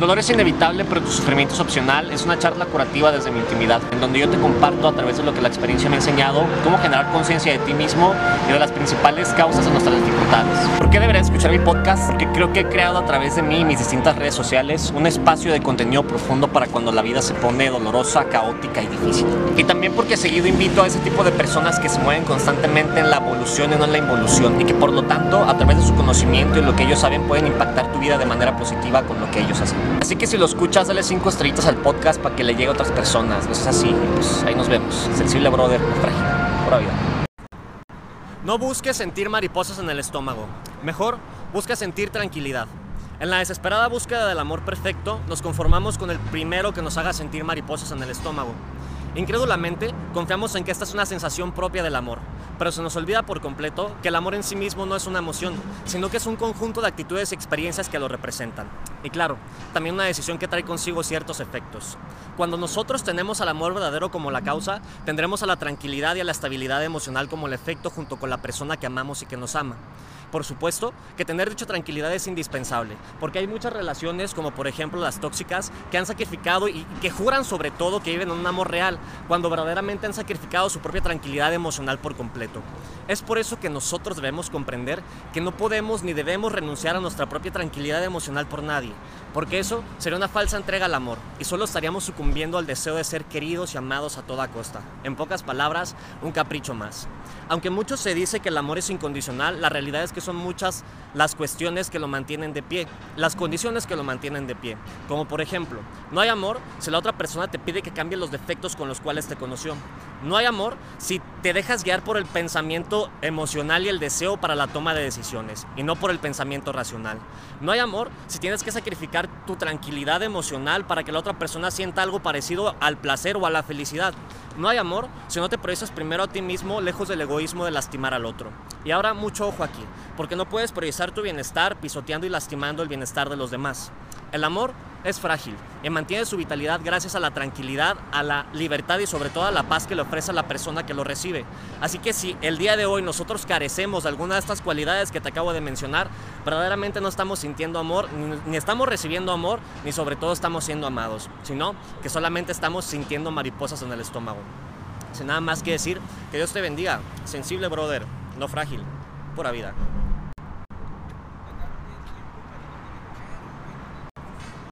dolor es inevitable, pero tu sufrimiento es opcional. Es una charla curativa desde mi intimidad, en donde yo te comparto a través de lo que la experiencia me ha enseñado cómo generar conciencia de ti mismo y de las principales causas de nuestras dificultades. ¿Por qué deberías escuchar mi podcast? Porque creo que he creado a través de mí y mis distintas redes sociales un espacio de contenido profundo para cuando la vida se pone dolorosa, caótica y difícil. Y también porque seguido invito a ese tipo de personas que se mueven constantemente en la evolución y no en la involución y que por lo tanto a través de su conocimiento y lo que ellos saben pueden impactar tu vida de manera positiva con lo que ellos hacen. Así que si lo escuchas, dale cinco estrellitas al podcast para que le llegue a otras personas. No es así, pues ahí nos vemos. Sensible brother, frágil. Pura vida. No busques sentir mariposas en el estómago. Mejor, busca sentir tranquilidad. En la desesperada búsqueda del amor perfecto, nos conformamos con el primero que nos haga sentir mariposas en el estómago. Incrédulamente, confiamos en que esta es una sensación propia del amor, pero se nos olvida por completo que el amor en sí mismo no es una emoción, sino que es un conjunto de actitudes y experiencias que lo representan. Y claro, también una decisión que trae consigo ciertos efectos. Cuando nosotros tenemos al amor verdadero como la causa, tendremos a la tranquilidad y a la estabilidad emocional como el efecto junto con la persona que amamos y que nos ama. Por supuesto que tener dicha tranquilidad es indispensable, porque hay muchas relaciones, como por ejemplo las tóxicas, que han sacrificado y que juran sobre todo que viven un amor real, cuando verdaderamente han sacrificado su propia tranquilidad emocional por completo. Es por eso que nosotros debemos comprender que no podemos ni debemos renunciar a nuestra propia tranquilidad emocional por nadie, porque eso sería una falsa entrega al amor y solo estaríamos sucumbiendo al deseo de ser queridos y amados a toda costa. En pocas palabras, un capricho más. Aunque mucho se dice que el amor es incondicional, la realidad es que son muchas las cuestiones que lo mantienen de pie, las condiciones que lo mantienen de pie. Como por ejemplo, no hay amor si la otra persona te pide que cambie los defectos con los cuales te conoció. No hay amor si te dejas guiar por el pensamiento emocional y el deseo para la toma de decisiones y no por el pensamiento racional. No hay amor si tienes que sacrificar tu tranquilidad emocional para que la otra persona sienta algo parecido al placer o a la felicidad. No hay amor si no te proyectas primero a ti mismo lejos del egoísmo de lastimar al otro. Y ahora mucho ojo aquí, porque no puedes proyectar tu bienestar pisoteando y lastimando el bienestar de los demás. El amor es frágil y mantiene su vitalidad gracias a la tranquilidad, a la libertad y sobre todo a la paz que le ofrece a la persona que lo recibe. Así que si el día de hoy nosotros carecemos de alguna de estas cualidades que te acabo de mencionar, verdaderamente no estamos sintiendo amor, ni, estamos recibiendo amor, ni sobre todo estamos siendo amados, sino que solamente estamos sintiendo mariposas en el estómago. Sin nada más que decir, que Dios te bendiga, sensible brother, no frágil, pura vida.